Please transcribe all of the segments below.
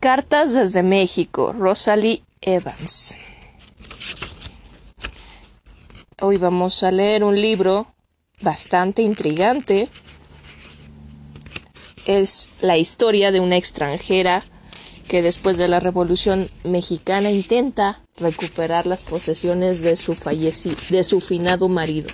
Cartas desde México, Rosalie Evans. Hoy vamos a leer un libro bastante intrigante. Es la historia de una extranjera que después de la Revolución Mexicana intenta recuperar las posesiones de su, de su finado marido.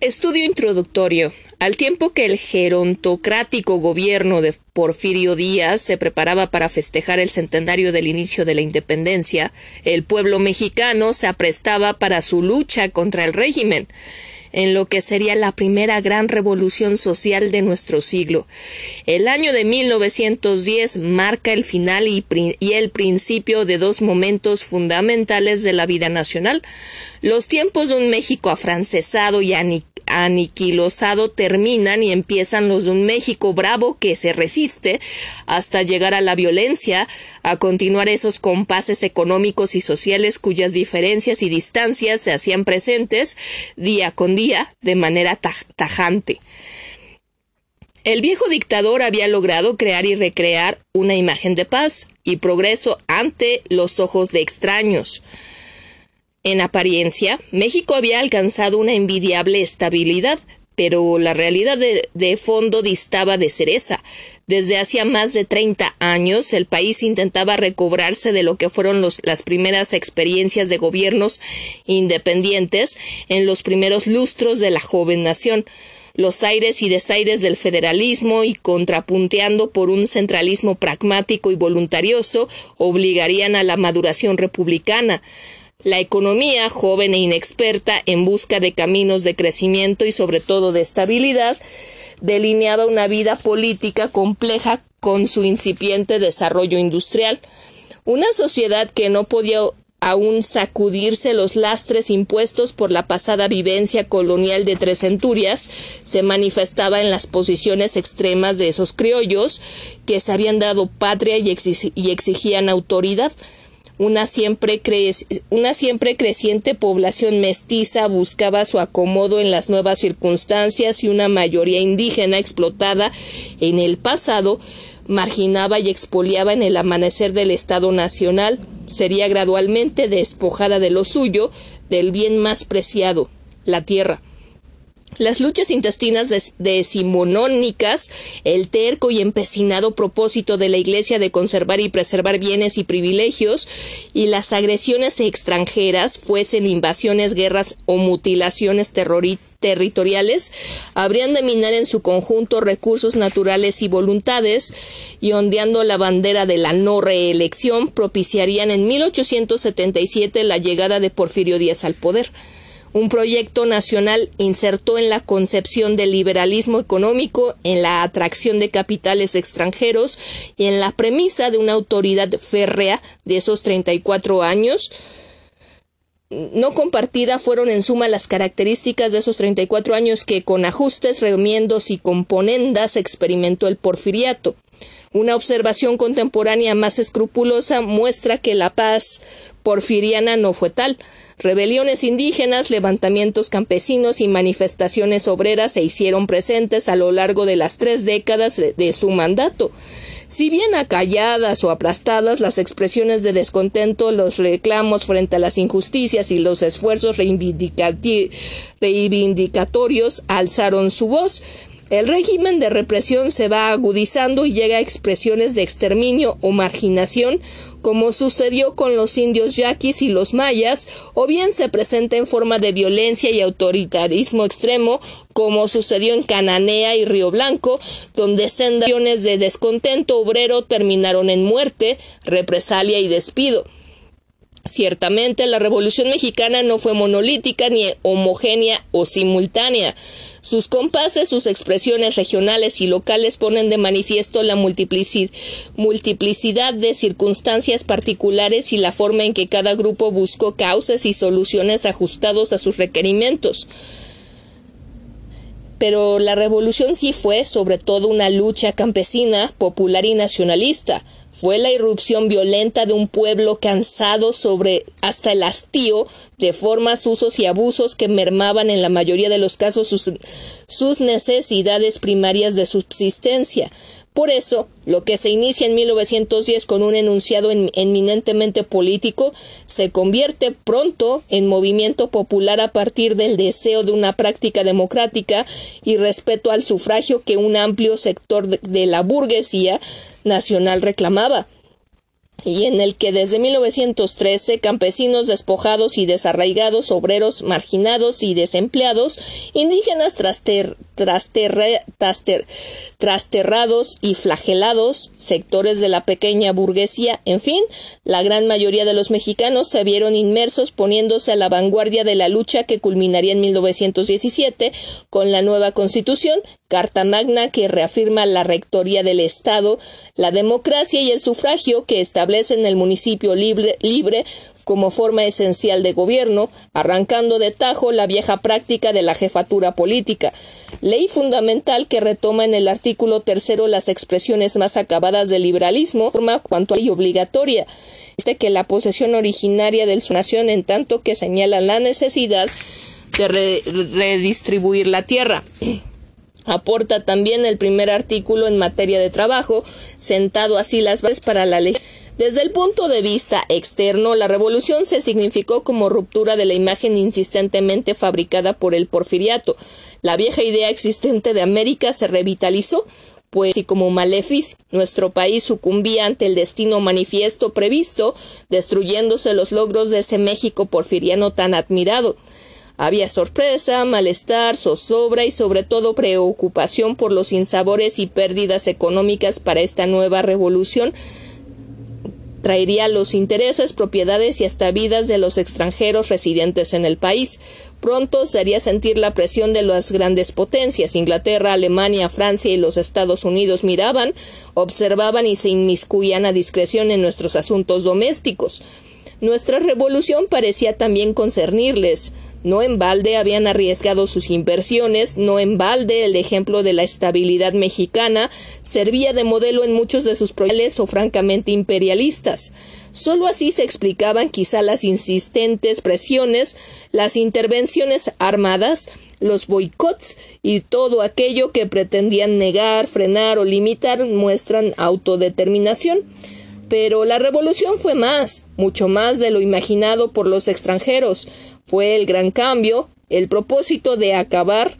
Estudio introductorio. Al tiempo que el gerontocrático gobierno de Porfirio Díaz se preparaba para festejar el centenario del inicio de la independencia, el pueblo mexicano se aprestaba para su lucha contra el régimen en lo que sería la primera gran revolución social de nuestro siglo. El año de 1910 marca el final y, el principio de dos momentos fundamentales de la vida nacional. Los tiempos de un México afrancesado y aniquilosado terminan y empiezan los de un México bravo que se resiste hasta llegar a la violencia, a continuar esos compases económicos y sociales cuyas diferencias y distancias se hacían presentes día con día de manera tajante. El viejo dictador había logrado crear y recrear una imagen de paz y progreso ante los ojos de extraños. En apariencia, México había alcanzado una envidiable estabilidad, pero la realidad de, fondo distaba de ser esa. Desde hacía más de 30 años, el país intentaba recobrarse de lo que fueron las primeras experiencias de gobiernos independientes en los primeros lustros de la joven nación los aires y desaires del federalismo y contrapunteando por un centralismo pragmático y voluntarioso obligarían a la maduración republicana. La economía, joven e inexperta, en busca de caminos de crecimiento y sobre todo de estabilidad, delineaba una vida política compleja con su incipiente desarrollo industrial. Una sociedad que no podía aún sacudirse los lastres impuestos por la pasada vivencia colonial de tres centurias, se manifestaba en las posiciones extremas de esos criollos que se habían dado patria y, exigían autoridad. Una siempre, una siempre creciente población mestiza buscaba su acomodo en las nuevas circunstancias y una mayoría indígena explotada en el pasado marginaba y expoliaba en el amanecer del Estado Nacional, sería gradualmente despojada de lo suyo, del bien más preciado, la tierra. Las luchas intestinas decimonónicas, el terco y empecinado propósito de la Iglesia de conservar y preservar bienes y privilegios, y las agresiones extranjeras, fuesen invasiones, guerras o mutilaciones territoriales, habrían de minar en su conjunto recursos naturales y voluntades, y ondeando la bandera de la no reelección, propiciarían en 1877 la llegada de Porfirio Díaz al poder un proyecto nacional insertó en la concepción del liberalismo económico, en la atracción de capitales extranjeros y en la premisa de una autoridad férrea de esos 34 años. No compartida fueron en suma las características de esos 34 años que con ajustes, remiendos y componendas experimentó el porfiriato. Una observación contemporánea más escrupulosa muestra que la paz porfiriana no fue tal. Rebeliones indígenas, levantamientos campesinos y manifestaciones obreras se hicieron presentes a lo largo de las tres décadas de su mandato. Si bien acalladas o aplastadas, las expresiones de descontento, los reclamos frente a las injusticias y los esfuerzos reivindicatorios alzaron su voz. El régimen de represión se va agudizando y llega a expresiones de exterminio o marginación, como sucedió con los indios yaquis y los mayas, o bien se presenta en forma de violencia y autoritarismo extremo, como sucedió en Cananea y Río Blanco, donde sensaciones de descontento obrero terminaron en muerte, represalia y despido. Ciertamente la Revolución Mexicana no fue monolítica ni homogénea o simultánea. Sus compases, sus expresiones regionales y locales ponen de manifiesto la multiplicidad de circunstancias particulares y la forma en que cada grupo buscó causas y soluciones ajustados a sus requerimientos. pero la revolución sí fue sobre todo una lucha campesina, popular y nacionalista. Fue la irrupción violenta de un pueblo cansado sobre hasta el hastío de formas, usos y abusos que mermaban en la mayoría de los casos sus, sus necesidades primarias de subsistencia. Por eso, lo que se inicia en 1910 con un enunciado eminentemente político se convierte pronto en movimiento popular a partir del deseo de una práctica democrática y respeto al sufragio que un amplio sector de la burguesía nacional reclamaba y en el que desde 1913 campesinos despojados y desarraigados, obreros marginados y desempleados, indígenas trasterrados y flagelados, sectores de la pequeña burguesía, en fin, la gran mayoría de los mexicanos se vieron inmersos poniéndose a la vanguardia de la lucha que culminaría en 1917 con la nueva constitución Carta Magna que reafirma la rectoría del Estado, la democracia y el sufragio que establecen el municipio libre, como forma esencial de gobierno, arrancando de tajo la vieja práctica de la jefatura política, ley fundamental que retoma en el artículo tercero las expresiones más acabadas del liberalismo, forma cuanto y obligatoria, este que la posesión originaria de su nación en tanto que señala la necesidad de redistribuir la tierra. Aporta también el primer artículo en materia de trabajo, sentado así las bases para la ley. Desde el punto de vista externo, la revolución se significó como ruptura de la imagen insistentemente fabricada por el porfiriato. La vieja idea existente de América se revitalizó, pues y como maleficio, nuestro país sucumbía ante el destino manifiesto previsto, destruyéndose los logros de ese México porfiriano tan admirado. Había sorpresa, malestar, zozobra y sobre todo preocupación por los insabores y pérdidas económicas para esta nueva revolución traería los intereses, propiedades y hasta vidas de los extranjeros residentes en el país. Pronto se haría sentir la presión de las grandes potencias. Inglaterra, Alemania, Francia y los Estados Unidos miraban, observaban y se inmiscuían a discreción en nuestros asuntos domésticos. Nuestra revolución parecía también concernirles. No en balde habían arriesgado sus inversiones, no en balde el ejemplo de la estabilidad mexicana servía de modelo en muchos de sus proyectos o francamente imperialistas. Solo así se explicaban quizá las insistentes presiones, las intervenciones armadas, los boicots y todo aquello que pretendían negar, frenar o limitar muestran autodeterminación. Pero la revolución fue más, mucho más de lo imaginado por los extranjeros. Fue el gran cambio, el propósito de acabar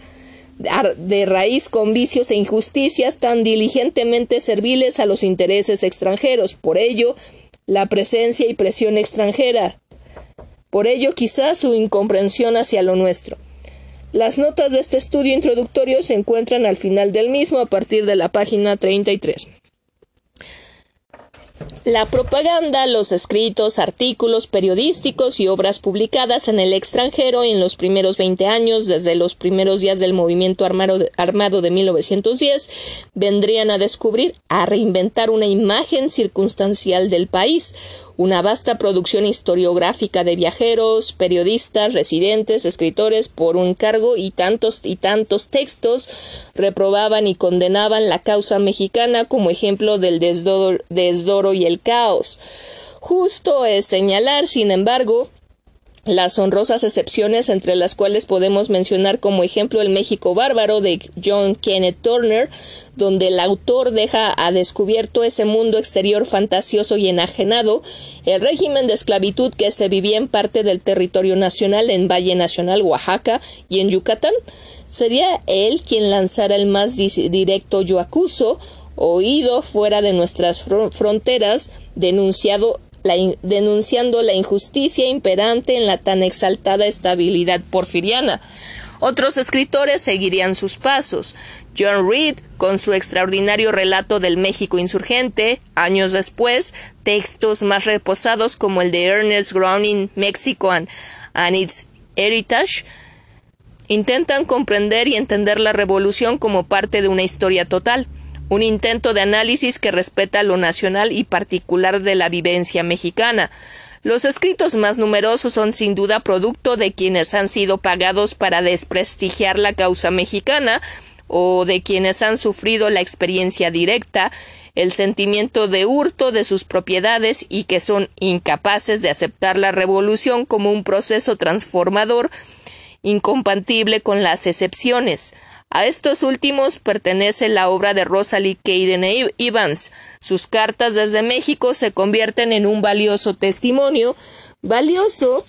de raíz con vicios e injusticias tan diligentemente serviles a los intereses extranjeros. Por ello, la presencia y presión extranjera. Por ello, quizás su incomprensión hacia lo nuestro. Las notas de este estudio introductorio se encuentran al final del mismo a partir de la página 33. La propaganda, los escritos, artículos periodísticos y obras publicadas en el extranjero en los primeros 20 años, desde los primeros días del movimiento armado de, armado de 1910, vendrían a descubrir, a reinventar una imagen circunstancial del país, una vasta producción historiográfica de viajeros, periodistas, residentes, escritores por un cargo y tantos y tantos textos reprobaban y condenaban la causa mexicana como ejemplo del desdoro, y el caos. Justo es señalar, sin embargo, las honrosas excepciones entre las cuales podemos mencionar como ejemplo el México bárbaro de John Kenneth Turner, donde el autor deja a descubierto ese mundo exterior fantasioso y enajenado, el régimen de esclavitud que se vivía en parte del territorio nacional en Valle Nacional, Oaxaca y en Yucatán. Sería él quien lanzara el más directo yo acuso, oído fuera de nuestras fronteras, denunciado denunciando la injusticia imperante en la tan exaltada estabilidad porfiriana. Otros escritores seguirían sus pasos. John Reed, con su extraordinario relato del México insurgente, años después, textos más reposados como el de Ernest Browning, Mexico and its Heritage, intentan comprender y entender la revolución como parte de una historia total un intento de análisis que respeta lo nacional y particular de la vivencia mexicana. Los escritos más numerosos son sin duda producto de quienes han sido pagados para desprestigiar la causa mexicana o de quienes han sufrido la experiencia directa, el sentimiento de hurto de sus propiedades y que son incapaces de aceptar la revolución como un proceso transformador incompatible con las excepciones. A estos últimos pertenece la obra de Rosalie Caden Evans. Sus cartas desde México se convierten en un valioso testimonio, valioso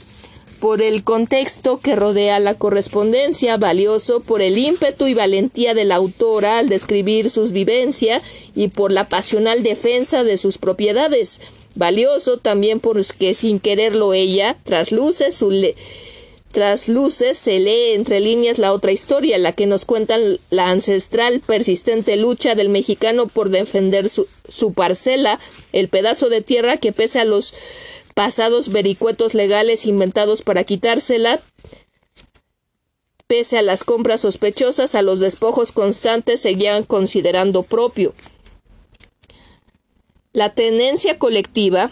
por el contexto que rodea la correspondencia, valioso por el ímpetu y valentía de la autora al describir sus vivencias y por la pasional defensa de sus propiedades, valioso también porque sin quererlo ella trasluce su tras luces se lee entre líneas la otra historia, la que nos cuentan la ancestral, persistente lucha del mexicano por defender su, parcela, el pedazo de tierra que pese a los pasados vericuetos legales inventados para quitársela, pese a las compras sospechosas, a los despojos constantes, seguían considerando propio. La tenencia colectiva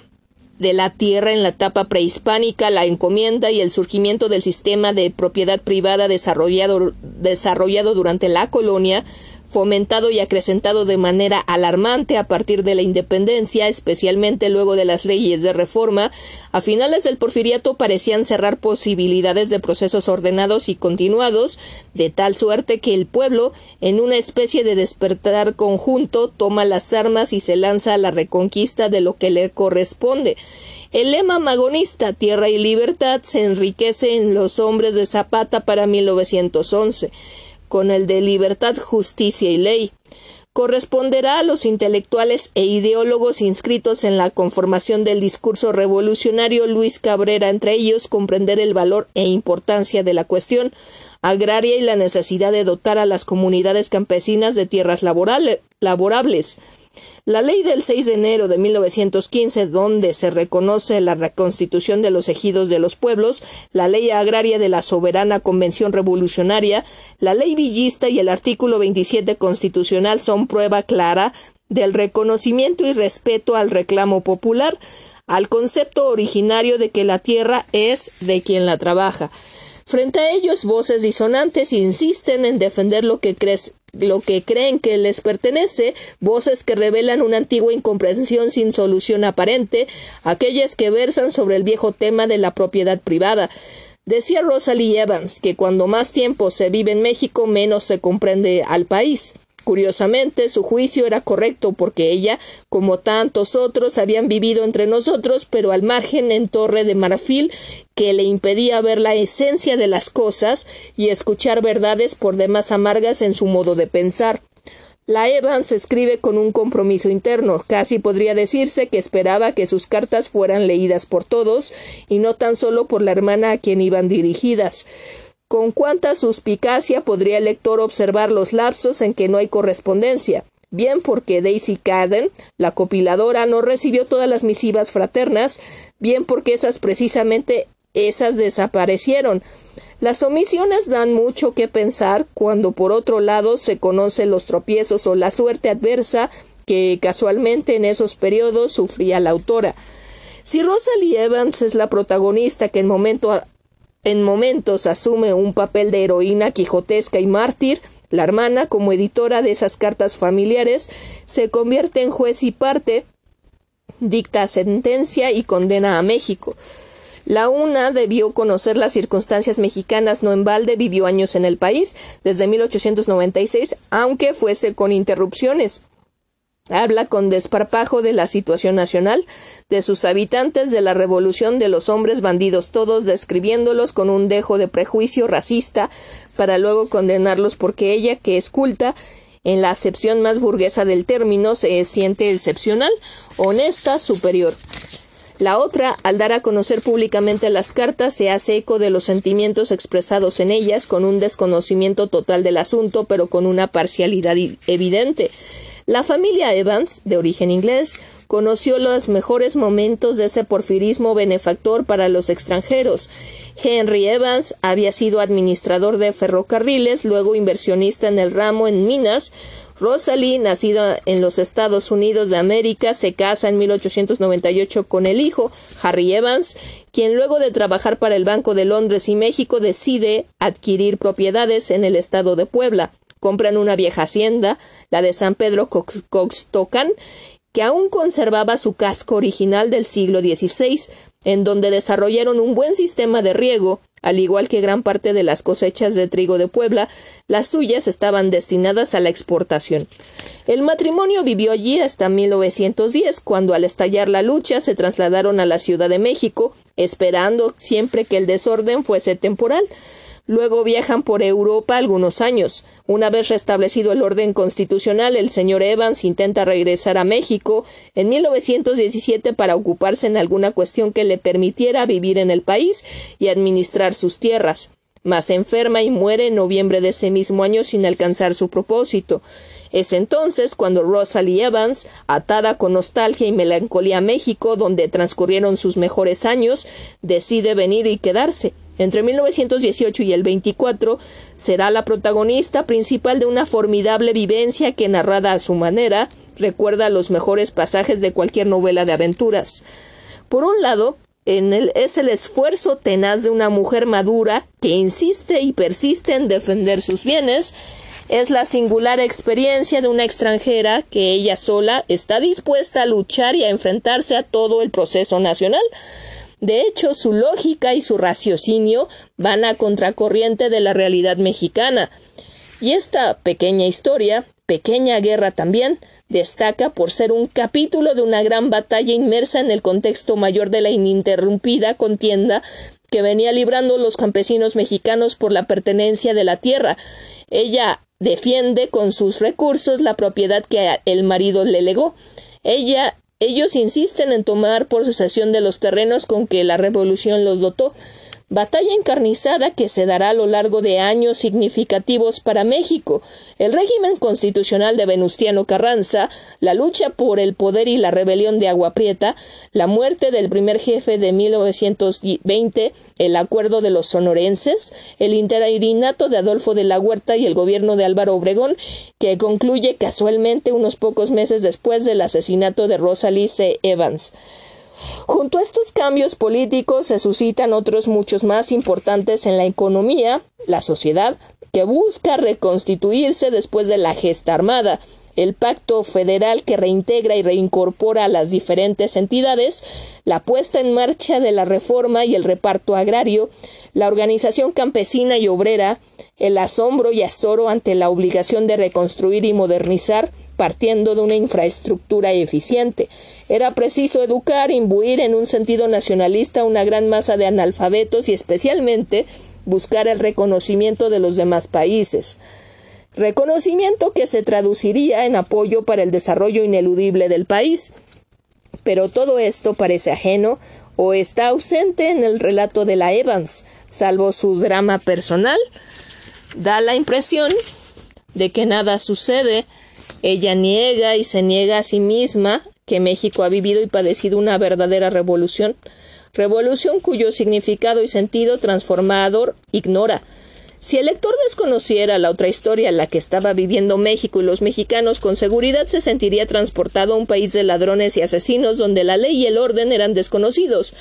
de la tierra en la etapa prehispánica, la encomienda y el surgimiento del sistema de propiedad privada desarrollado, desarrollado durante la colonia fomentado y acrecentado de manera alarmante a partir de la independencia, especialmente luego de las leyes de reforma, a finales del porfiriato parecían cerrar posibilidades de procesos ordenados y continuados, de tal suerte que el pueblo, en una especie de despertar conjunto, toma las armas y se lanza a la reconquista de lo que le corresponde. El lema magonista Tierra y Libertad se enriquece en los hombres de Zapata para 1911 con el de libertad, justicia y ley. Corresponderá a los intelectuales e ideólogos inscritos en la conformación del discurso revolucionario Luis Cabrera, entre ellos comprender el valor e importancia de la cuestión agraria y la necesidad de dotar a las comunidades campesinas de tierras laborables, la ley del 6 de enero de 1915, donde se reconoce la reconstitución de los ejidos de los pueblos, la ley agraria de la soberana Convención Revolucionaria, la ley villista y el artículo 27 constitucional son prueba clara del reconocimiento y respeto al reclamo popular, al concepto originario de que la tierra es de quien la trabaja. Frente a ellos, voces disonantes insisten en defender lo que, lo que creen que les pertenece, voces que revelan una antigua incomprensión sin solución aparente, aquellas que versan sobre el viejo tema de la propiedad privada. Decía Rosalie Evans que cuando más tiempo se vive en México, menos se comprende al país. Curiosamente, su juicio era correcto porque ella, como tantos otros, habían vivido entre nosotros, pero al margen en torre de marfil que le impedía ver la esencia de las cosas y escuchar verdades por demás amargas en su modo de pensar. La Evans escribe con un compromiso interno. Casi podría decirse que esperaba que sus cartas fueran leídas por todos y no tan solo por la hermana a quien iban dirigidas. Con cuánta suspicacia podría el lector observar los lapsos en que no hay correspondencia, bien porque Daisy Cadden, la copiladora, no recibió todas las misivas fraternas, bien porque esas precisamente esas desaparecieron. Las omisiones dan mucho que pensar cuando por otro lado se conocen los tropiezos o la suerte adversa que casualmente en esos periodos sufría la autora. Si Rosalie Evans es la protagonista que en momento en momentos asume un papel de heroína quijotesca y mártir, la hermana, como editora de esas cartas familiares, se convierte en juez y parte, dicta sentencia y condena a México. La una debió conocer las circunstancias mexicanas, no en balde vivió años en el país, desde 1896, aunque fuese con interrupciones. Habla con desparpajo de la situación nacional, de sus habitantes, de la revolución de los hombres bandidos todos, describiéndolos con un dejo de prejuicio racista, para luego condenarlos porque ella, que es culta, en la acepción más burguesa del término, se siente excepcional, honesta, superior. La otra, al dar a conocer públicamente las cartas, se hace eco de los sentimientos expresados en ellas, con un desconocimiento total del asunto, pero con una parcialidad evidente. La familia Evans, de origen inglés, conoció los mejores momentos de ese porfirismo benefactor para los extranjeros. Henry Evans había sido administrador de ferrocarriles, luego inversionista en el ramo en minas. Rosalie, nacida en los Estados Unidos de América, se casa en 1898 con el hijo, Harry Evans, quien luego de trabajar para el Banco de Londres y México decide adquirir propiedades en el estado de Puebla. Compran una vieja hacienda, la de San Pedro Coxtocan, que aún conservaba su casco original del siglo XVI, en donde desarrollaron un buen sistema de riego, al igual que gran parte de las cosechas de trigo de Puebla, las suyas estaban destinadas a la exportación. El matrimonio vivió allí hasta 1910, cuando al estallar la lucha se trasladaron a la Ciudad de México, esperando siempre que el desorden fuese temporal. Luego viajan por Europa algunos años. Una vez restablecido el orden constitucional, el señor Evans intenta regresar a México en 1917 para ocuparse en alguna cuestión que le permitiera vivir en el país y administrar sus tierras. Mas enferma y muere en noviembre de ese mismo año sin alcanzar su propósito. Es entonces cuando Rosalie Evans, atada con nostalgia y melancolía a México, donde transcurrieron sus mejores años, decide venir y quedarse. Entre 1918 y el 24 será la protagonista principal de una formidable vivencia que, narrada a su manera, recuerda los mejores pasajes de cualquier novela de aventuras. Por un lado, en el, es el esfuerzo tenaz de una mujer madura que insiste y persiste en defender sus bienes, es la singular experiencia de una extranjera que ella sola está dispuesta a luchar y a enfrentarse a todo el proceso nacional, de hecho, su lógica y su raciocinio van a contracorriente de la realidad mexicana. Y esta pequeña historia, pequeña guerra también, destaca por ser un capítulo de una gran batalla inmersa en el contexto mayor de la ininterrumpida contienda que venía librando los campesinos mexicanos por la pertenencia de la tierra. Ella defiende con sus recursos la propiedad que el marido le legó. Ella ellos insisten en tomar posesión de los terrenos con que la revolución los dotó, batalla encarnizada que se dará a lo largo de años significativos para México, el régimen constitucional de Venustiano Carranza, la lucha por el poder y la rebelión de Agua Prieta, la muerte del primer jefe de 1920, el acuerdo de los sonorenses, el interinato de Adolfo de la Huerta y el gobierno de Álvaro Obregón, que concluye casualmente unos pocos meses después del asesinato de Rosalie C. Evans. Junto a estos cambios políticos se suscitan otros muchos más importantes en la economía, la sociedad, que busca reconstituirse después de la gesta armada, el pacto federal que reintegra y reincorpora a las diferentes entidades, la puesta en marcha de la reforma y el reparto agrario, la organización campesina y obrera, el asombro y azoro ante la obligación de reconstruir y modernizar, partiendo de una infraestructura eficiente. Era preciso educar, imbuir en un sentido nacionalista una gran masa de analfabetos y especialmente buscar el reconocimiento de los demás países. Reconocimiento que se traduciría en apoyo para el desarrollo ineludible del país. Pero todo esto parece ajeno o está ausente en el relato de la Evans, salvo su drama personal. Da la impresión de que nada sucede ella niega y se niega a sí misma que México ha vivido y padecido una verdadera revolución, revolución cuyo significado y sentido transformador ignora, si el lector desconociera la otra historia la que estaba viviendo México y los mexicanos, con seguridad se sentiría transportado a un país de ladrones y asesinos donde la ley y el orden eran desconocidos.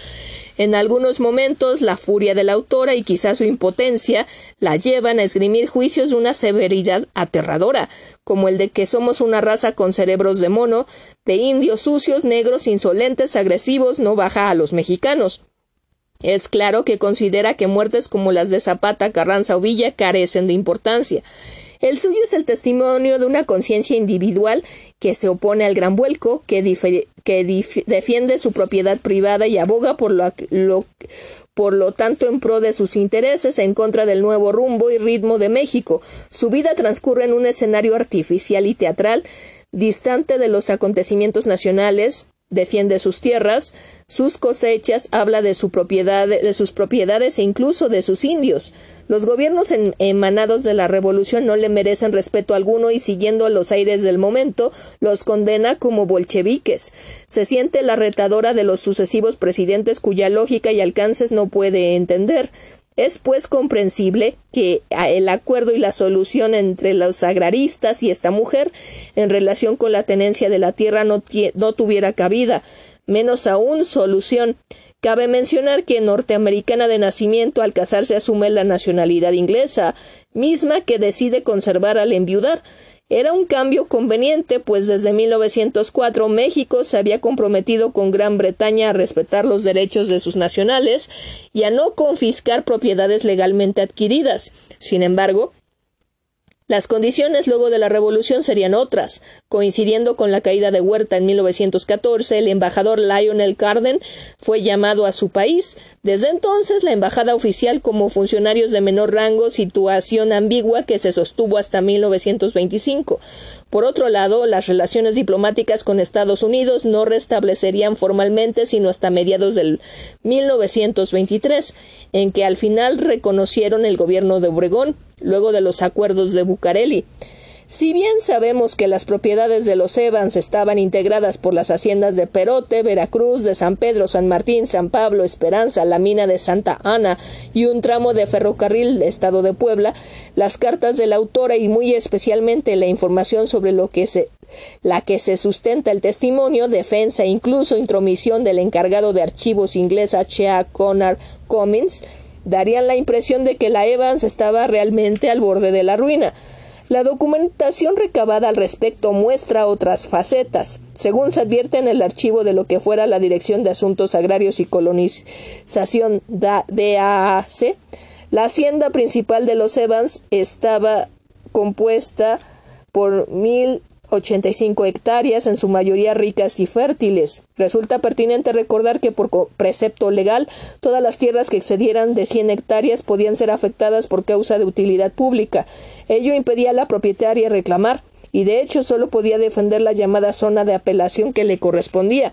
En algunos momentos, la furia de la autora y quizás su impotencia la llevan a esgrimir juicios de una severidad aterradora, como el de que somos una raza con cerebros de mono, de indios sucios, negros, insolentes, agresivos, no baja a los mexicanos. Es claro que considera que muertes como las de Zapata, Carranza o Villa carecen de importancia. El suyo es el testimonio de una conciencia individual que se opone al gran vuelco, que, defiende su propiedad privada y aboga por lo, por lo tanto en pro de sus intereses en contra del nuevo rumbo y ritmo de México. Su vida transcurre en un escenario artificial y teatral, distante de los acontecimientos nacionales, defiende sus tierras, sus cosechas, habla de su propiedad, de sus propiedades e incluso de sus indios. Los gobiernos emanados de la revolución no le merecen respeto alguno y siguiendo los aires del momento los condena como bolcheviques. Se siente la retadora de los sucesivos presidentes cuya lógica y alcances no puede entender. Es pues comprensible que el acuerdo y la solución entre los agraristas y esta mujer en relación con la tenencia de la tierra no, no tuviera cabida, menos aún solución. Cabe mencionar que norteamericana de nacimiento al casarse asume la nacionalidad inglesa, misma que decide conservar al enviudar. Era un cambio conveniente, pues desde 1904 México se había comprometido con Gran Bretaña a respetar los derechos de sus nacionales y a no confiscar propiedades legalmente adquiridas. Sin embargo, las condiciones luego de la revolución serían otras. Coincidiendo con la caída de Huerta en 1914, el embajador Lionel Carden fue llamado a su país. Desde entonces, la embajada oficial como funcionarios de menor rango, situación ambigua que se sostuvo hasta 1925. Por otro lado, las relaciones diplomáticas con Estados Unidos no restablecerían formalmente sino hasta mediados del 1923, en que al final reconocieron el gobierno de Obregón, luego de los acuerdos de Bucareli. Si bien sabemos que las propiedades de los Evans estaban integradas por las haciendas de Perote, Veracruz, de San Pedro, San Martín, San Pablo, Esperanza, la mina de Santa Ana y un tramo de ferrocarril de Estado de Puebla, las cartas de la autora y muy especialmente la información sobre lo que se la que se sustenta el testimonio, defensa e incluso intromisión del encargado de archivos inglés H.A. Connor Cummins, darían la impresión de que la Evans estaba realmente al borde de la ruina. La documentación recabada al respecto muestra otras facetas. Según se advierte en el archivo de lo que fuera la Dirección de Asuntos Agrarios y Colonización DAAC, la hacienda principal de los Evans estaba compuesta por mil 85 hectáreas, en su mayoría ricas y fértiles. Resulta pertinente recordar que por precepto legal todas las tierras que excedieran de 100 hectáreas podían ser afectadas por causa de utilidad pública. Ello impedía a la propietaria reclamar, y de hecho solo podía defender la llamada zona de apelación que le correspondía.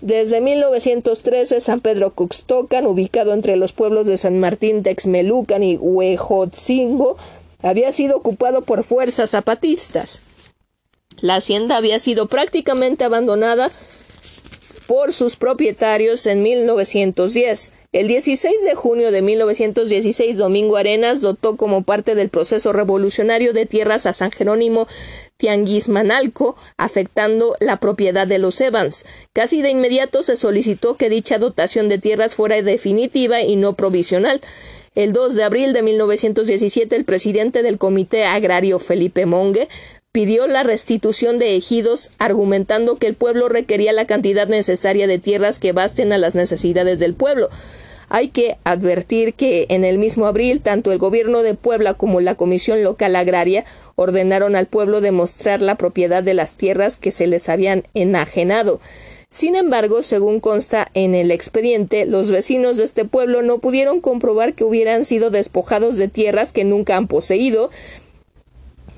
Desde 1913, San Pedro Cuxtocan, ubicado entre los pueblos de San Martín, Texmelucan y Huejotzingo, había sido ocupado por fuerzas zapatistas. La hacienda había sido prácticamente abandonada por sus propietarios en 1910. El 16 de junio de 1916, Domingo Arenas dotó como parte del proceso revolucionario de tierras a San Jerónimo Tianguismanalco, afectando la propiedad de los Evans. Casi de inmediato se solicitó que dicha dotación de tierras fuera definitiva y no provisional. El 2 de abril de 1917, el presidente del Comité Agrario Felipe Monge pidió la restitución de ejidos, argumentando que el pueblo requería la cantidad necesaria de tierras que basten a las necesidades del pueblo. Hay que advertir que en el mismo abril tanto el gobierno de Puebla como la Comisión Local Agraria ordenaron al pueblo demostrar la propiedad de las tierras que se les habían enajenado. Sin embargo, según consta en el expediente, los vecinos de este pueblo no pudieron comprobar que hubieran sido despojados de tierras que nunca han poseído,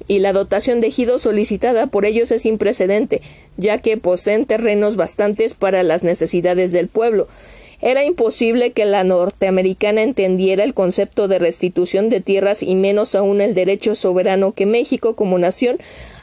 y la dotación de ejidos solicitada por ellos es sin precedente, ya que poseen terrenos bastantes para las necesidades del pueblo. Era imposible que la norteamericana entendiera el concepto de restitución de tierras y menos aún el derecho soberano que México como nación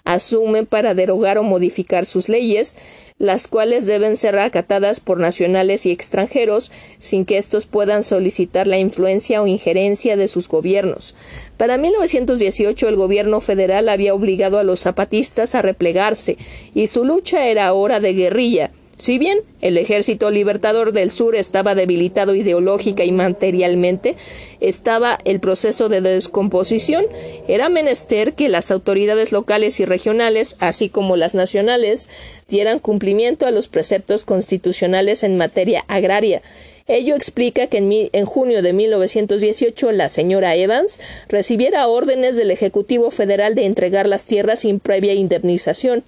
asume para derogar o modificar sus leyes, las cuales deben ser acatadas por nacionales y extranjeros sin que éstos puedan solicitar la influencia o injerencia de sus gobiernos. Para 1918 el gobierno federal había obligado a los zapatistas a replegarse y su lucha era ahora de guerrilla, si bien el ejército libertador del sur estaba debilitado ideológica y materialmente, estaba el proceso de descomposición. Era menester que las autoridades locales y regionales, así como las nacionales, dieran cumplimiento a los preceptos constitucionales en materia agraria Ello explica que en, junio de 1918 la señora Evans recibiera órdenes del Ejecutivo Federal de entregar las tierras sin previa indemnización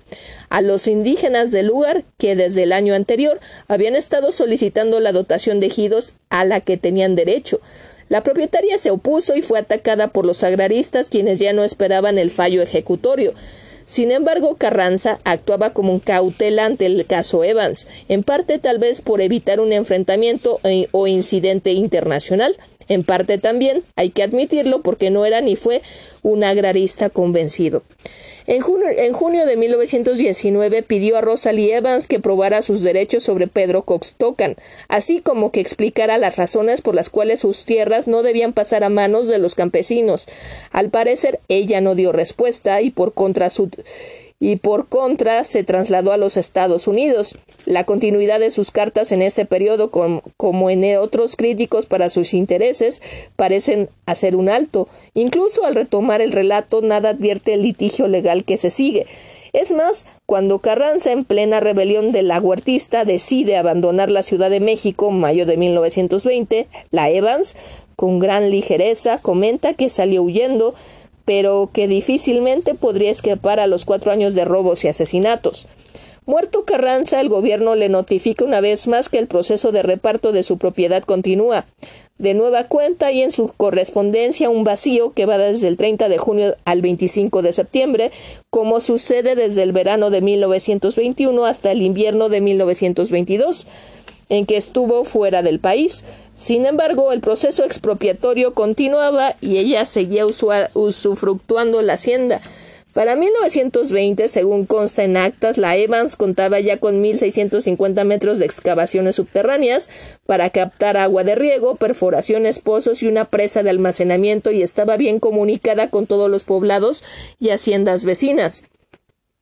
a los indígenas del lugar que desde el año anterior habían estado solicitando la dotación de ejidos a la que tenían derecho. La propietaria se opuso y fue atacada por los agraristas quienes ya no esperaban el fallo ejecutorio. Sin embargo, Carranza actuaba como un cautela ante el caso Evans, en parte tal vez por evitar un enfrentamiento e, o incidente internacional. En parte también, hay que admitirlo, porque no era ni fue un agrarista convencido. En junio, de 1919 pidió a Rosalie Evans que probara sus derechos sobre Pedro Coxtocan, así como que explicara las razones por las cuales sus tierras no debían pasar a manos de los campesinos. Al parecer, ella no dio respuesta y por contra su y por contra se trasladó a los Estados Unidos. La continuidad de sus cartas en ese periodo, como en otros críticos para sus intereses, parecen hacer un alto. Incluso al retomar el relato, nada advierte el litigio legal que se sigue. Es más, cuando Carranza, en plena rebelión de la huertista, decide abandonar la Ciudad de México, mayo de 1920, la Evans, con gran ligereza, comenta que salió huyendo, pero que difícilmente podría escapar a los cuatro años de robos y asesinatos. Muerto Carranza, el gobierno le notifica una vez más que el proceso de reparto de su propiedad continúa. De nueva cuenta y en su correspondencia un vacío que va desde el 30 de junio al 25 de septiembre, como sucede desde el verano de 1921 hasta el invierno de 1922 en que estuvo fuera del país. Sin embargo, el proceso expropiatorio continuaba y ella seguía usufructuando la hacienda. Para 1920, según consta en actas, la Evans contaba ya con 1.650 metros de excavaciones subterráneas para captar agua de riego, perforaciones, pozos y una presa de almacenamiento y estaba bien comunicada con todos los poblados y haciendas vecinas.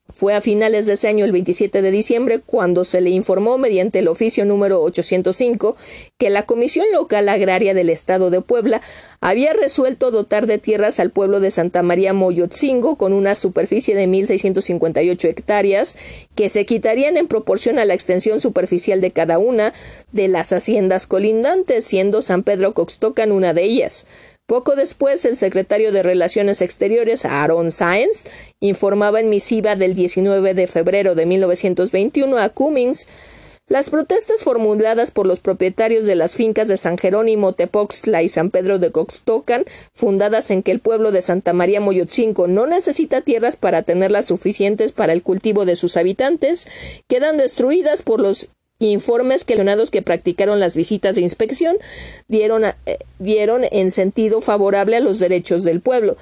Fue a finales de ese año, el 27 de diciembre, cuando se le informó mediante el oficio número 805 que la Comisión Local Agraria del Estado de Puebla había resuelto dotar de tierras al pueblo de Santa María Moyotzingo con una superficie de 1.658 hectáreas que se quitarían en proporción a la extensión superficial de cada una de las haciendas colindantes, siendo San Pedro Coxtocan una de ellas. Poco después, el secretario de Relaciones Exteriores, Aaron Sáenz, informaba en misiva del 19 de febrero de 1921 a Cummings las protestas formuladas por los propietarios de las fincas de San Jerónimo, Tepoxtla y San Pedro de Coxtocan, fundadas en que el pueblo de Santa María Moyotzinco no necesita tierras para tenerlas suficientes para el cultivo de sus habitantes, quedan destruidas por los informes que los que practicaron las visitas de inspección dieron, eh, dieron en sentido favorable a los derechos del pueblo.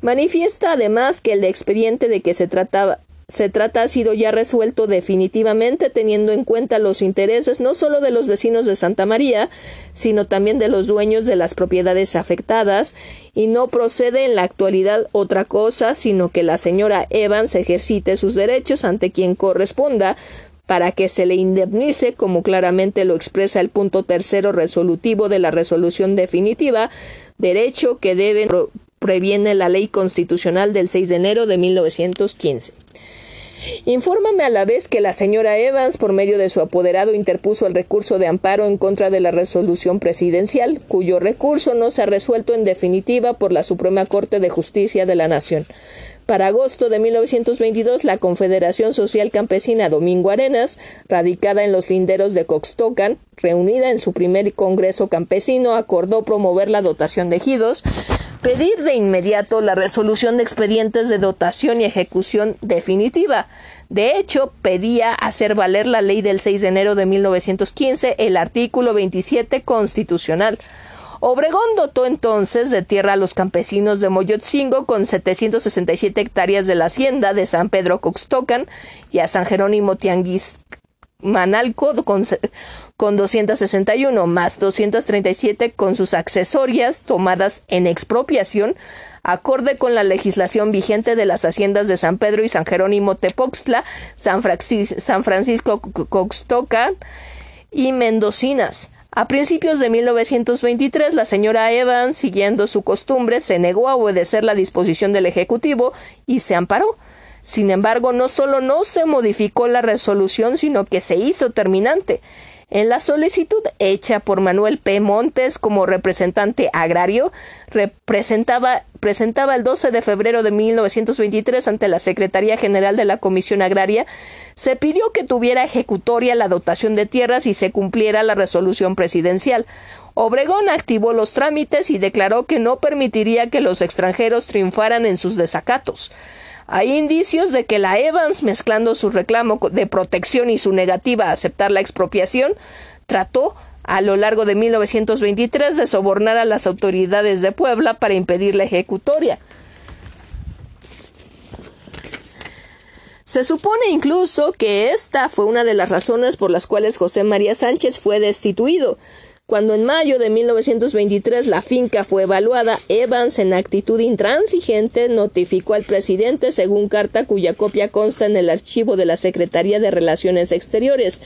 Manifiesta además que el expediente de que se trataba se trata ha sido ya resuelto definitivamente teniendo en cuenta los intereses no solo de los vecinos de Santa María, sino también de los dueños de las propiedades afectadas, y no procede en la actualidad otra cosa sino que la señora Evans ejercite sus derechos ante quien corresponda, para que se le indemnice, como claramente lo expresa el punto tercero resolutivo de la resolución definitiva, derecho que previene la ley constitucional del 6 de enero de 1915. Infórmame a la vez que la señora Evans, por medio de su apoderado, interpuso el recurso de amparo en contra de la resolución presidencial, cuyo recurso no se ha resuelto en definitiva por la Suprema Corte de Justicia de la Nación. Para agosto de 1922, la Confederación Social Campesina Domingo Arenas, radicada en los linderos de Coxtocan, reunida en su primer Congreso Campesino, acordó promover la dotación de ejidos, pedir de inmediato la resolución de expedientes de dotación y ejecución definitiva. De hecho, pedía hacer valer la ley del 6 de enero de 1915, el artículo 27 constitucional. Obregón dotó entonces de tierra a los campesinos de Moyotzingo con 767 hectáreas de la hacienda de San Pedro Coxtocan y a San Jerónimo Tianguis Manalco con, con 261 más 237 con sus accesorias tomadas en expropiación acorde con la legislación vigente de las haciendas de San Pedro y San Jerónimo Tepoxtla, San, Francisco Coxtocan y Mendocinas. A principios de 1923, la señora Evans, siguiendo su costumbre, se negó a obedecer la disposición del Ejecutivo y se amparó. Sin embargo, no solo no se modificó la resolución, sino que se hizo terminante. En la solicitud hecha por Manuel P. Montes como representante agrario, representaba, presentaba el 12 de febrero de 1923 ante la Secretaría General de la Comisión Agraria, se pidió que tuviera ejecutoria la dotación de tierras y se cumpliera la resolución presidencial. Obregón activó los trámites y declaró que no permitiría que los extranjeros triunfaran en sus desacatos. Hay indicios de que la Evans, mezclando su reclamo de protección y su negativa a aceptar la expropiación, trató a lo largo de 1923 de sobornar a las autoridades de Puebla para impedir la ejecutoria. Se supone incluso que esta fue una de las razones por las cuales José María Sánchez fue destituido. Cuando en mayo de 1923 la finca fue evaluada, Evans, en actitud intransigente, notificó al presidente según carta cuya copia consta en el archivo de la Secretaría de Relaciones Exteriores.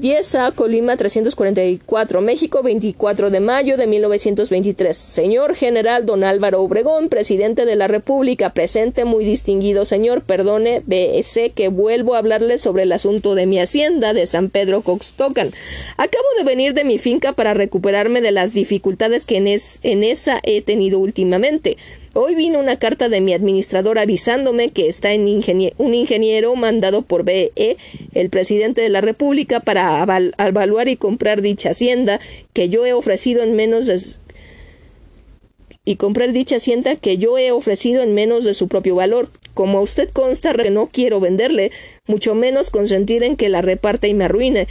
10A, Colima 344, México, 24 de mayo de 1923. Señor General Don Álvaro Obregón, presidente de la República, presente, muy distinguido señor, perdone, sé que vuelvo a hablarle sobre el asunto de mi hacienda de San Pedro Coxtocan. Acabo de venir de mi finca para recuperarme de las dificultades que en, en esa he tenido últimamente. Hoy vino una carta de mi administrador avisándome que está en un ingeniero mandado por BE, el presidente de la República, para evaluar y comprar dicha hacienda que yo he ofrecido en menos de y comprar dicha hacienda que yo he ofrecido en menos de su propio valor. Como a usted consta que no quiero venderle, mucho menos consentir en que la reparte y me arruine.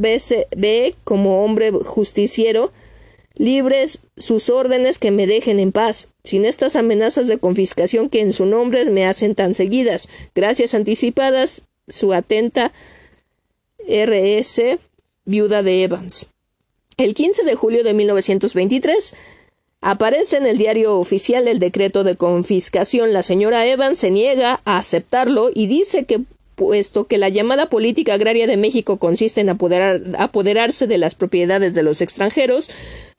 Ve como hombre justiciero libres sus órdenes que me dejen en paz, sin estas amenazas de confiscación que en su nombre me hacen tan seguidas. Gracias anticipadas, su atenta RS, viuda de Evans. El 15 de julio de 1923 aparece en el diario oficial el decreto de confiscación. La señora Evans se niega a aceptarlo y dice que puesto que la llamada política agraria de México consiste en apoderarse de las propiedades de los extranjeros,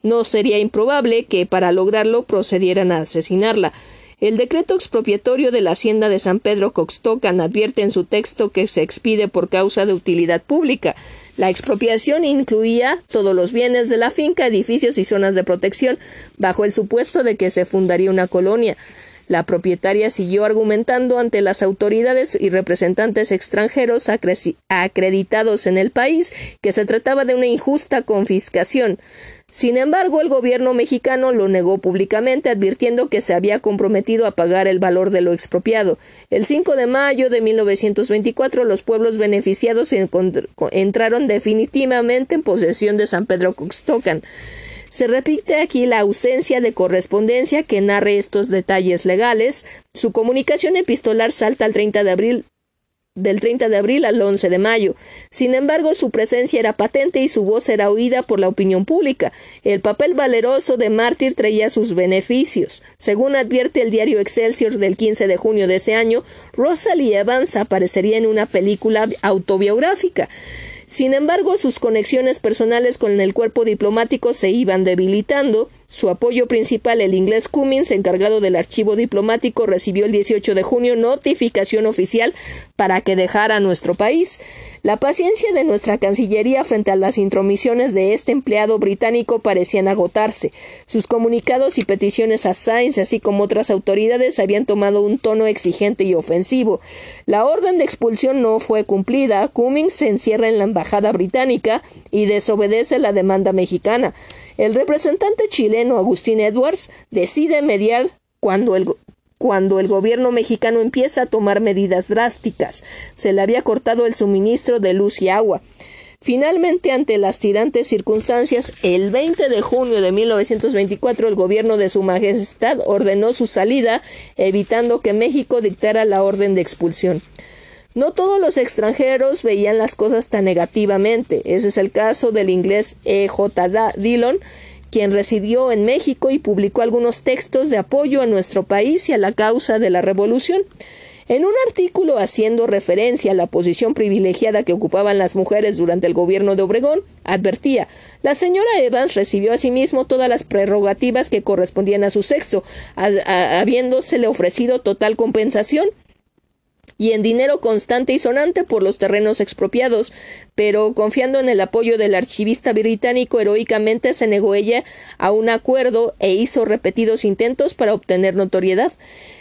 no sería improbable que para lograrlo procedieran a asesinarla. El decreto expropiatorio de la hacienda de San Pedro Coxtocan advierte en su texto que se expide por causa de utilidad pública. La expropiación incluía todos los bienes de la finca, edificios y zonas de protección, bajo el supuesto de que se fundaría una colonia. La propietaria siguió argumentando ante las autoridades y representantes extranjeros acreditados en el país que se trataba de una injusta confiscación. Sin embargo, el gobierno mexicano lo negó públicamente, advirtiendo que se había comprometido a pagar el valor de lo expropiado. El 5 de mayo de 1924, los pueblos beneficiados entraron definitivamente en posesión de San Pedro Coxtocan. Se repite aquí la ausencia de correspondencia que narre estos detalles legales. Su comunicación epistolar salta al 30 de abril del 30 de abril al 11 de mayo. Sin embargo, su presencia era patente y su voz era oída por la opinión pública. El papel valeroso de mártir traía sus beneficios. Según advierte el diario Excelsior del 15 de junio de ese año, Rosalie Evans aparecería en una película autobiográfica. Sin embargo, sus conexiones personales con el cuerpo diplomático se iban debilitando su apoyo principal, el inglés Cummins, encargado del archivo diplomático, recibió el 18 de junio notificación oficial para que dejara nuestro país. La paciencia de nuestra Cancillería frente a las intromisiones de este empleado británico parecían agotarse. Sus comunicados y peticiones a Sainz, así como otras autoridades, habían tomado un tono exigente y ofensivo. La orden de expulsión no fue cumplida. Cummings se encierra en la embajada británica y desobedece la demanda mexicana. El representante chileno Agustín Edwards decide mediar cuando el, cuando el gobierno mexicano empieza a tomar medidas drásticas. Se le había cortado el suministro de luz y agua. Finalmente, ante las tirantes circunstancias, el 20 de junio de 1924 el gobierno de Su Majestad ordenó su salida, evitando que México dictara la orden de expulsión. No todos los extranjeros veían las cosas tan negativamente. Ese es el caso del inglés E. J. Dillon, quien residió en México y publicó algunos textos de apoyo a nuestro país y a la causa de la revolución. En un artículo haciendo referencia a la posición privilegiada que ocupaban las mujeres durante el gobierno de Obregón, advertía la señora Evans recibió asimismo todas las prerrogativas que correspondían a su sexo, habiéndosele ofrecido total compensación y en dinero constante y sonante por los terrenos expropiados, pero confiando en el apoyo del archivista británico heroicamente se negó ella a un acuerdo e hizo repetidos intentos para obtener notoriedad.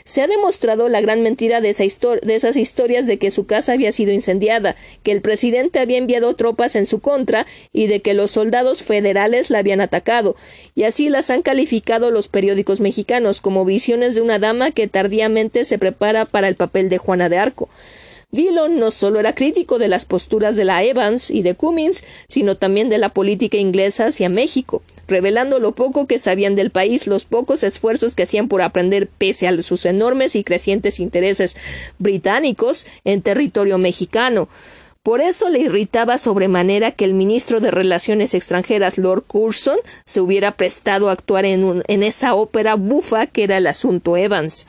Se ha demostrado la gran mentira de, esa de esas historias de que su casa había sido incendiada, que el presidente había enviado tropas en su contra y de que los soldados federales la habían atacado, y así las han calificado los periódicos mexicanos como visiones de una dama que tardíamente se prepara para el papel de Juana de Arco. Dillon no solo era crítico de las posturas de la Evans y de Cummins, sino también de la política inglesa hacia México, revelando lo poco que sabían del país, los pocos esfuerzos que hacían por aprender pese a sus enormes y crecientes intereses británicos en territorio mexicano. Por eso le irritaba sobremanera que el ministro de Relaciones Extranjeras, Lord Curzon, se hubiera prestado a actuar en, en esa ópera bufa que era el asunto Evans.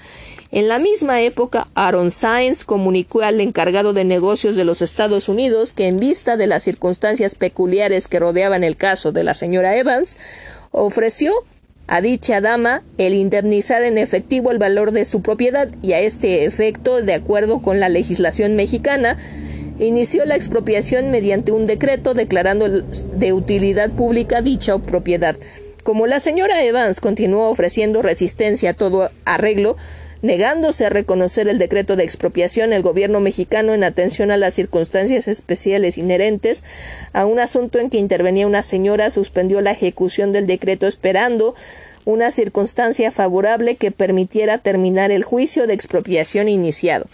En la misma época, Aaron Sainz comunicó al encargado de negocios de los Estados Unidos que, en vista de las circunstancias peculiares que rodeaban el caso de la señora Evans, ofreció a dicha dama el indemnizar en efectivo el valor de su propiedad y a este efecto, de acuerdo con la legislación mexicana, inició la expropiación mediante un decreto declarando de utilidad pública dicha propiedad. Como la señora Evans continuó ofreciendo resistencia a todo arreglo, negándose a reconocer el decreto de expropiación, el gobierno mexicano, en atención a las circunstancias especiales inherentes a un asunto en que intervenía una señora, suspendió la ejecución del decreto esperando una circunstancia favorable que permitiera terminar el juicio de expropiación iniciado.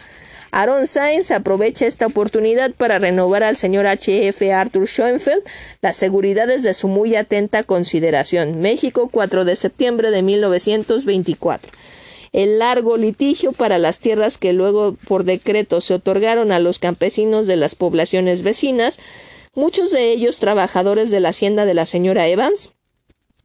Aaron Sainz aprovecha esta oportunidad para renovar al señor H.F. Arthur Schoenfeld las seguridades de su muy atenta consideración. México, 4 de septiembre de 1924. El largo litigio para las tierras que luego por decreto se otorgaron a los campesinos de las poblaciones vecinas, muchos de ellos trabajadores de la hacienda de la señora Evans,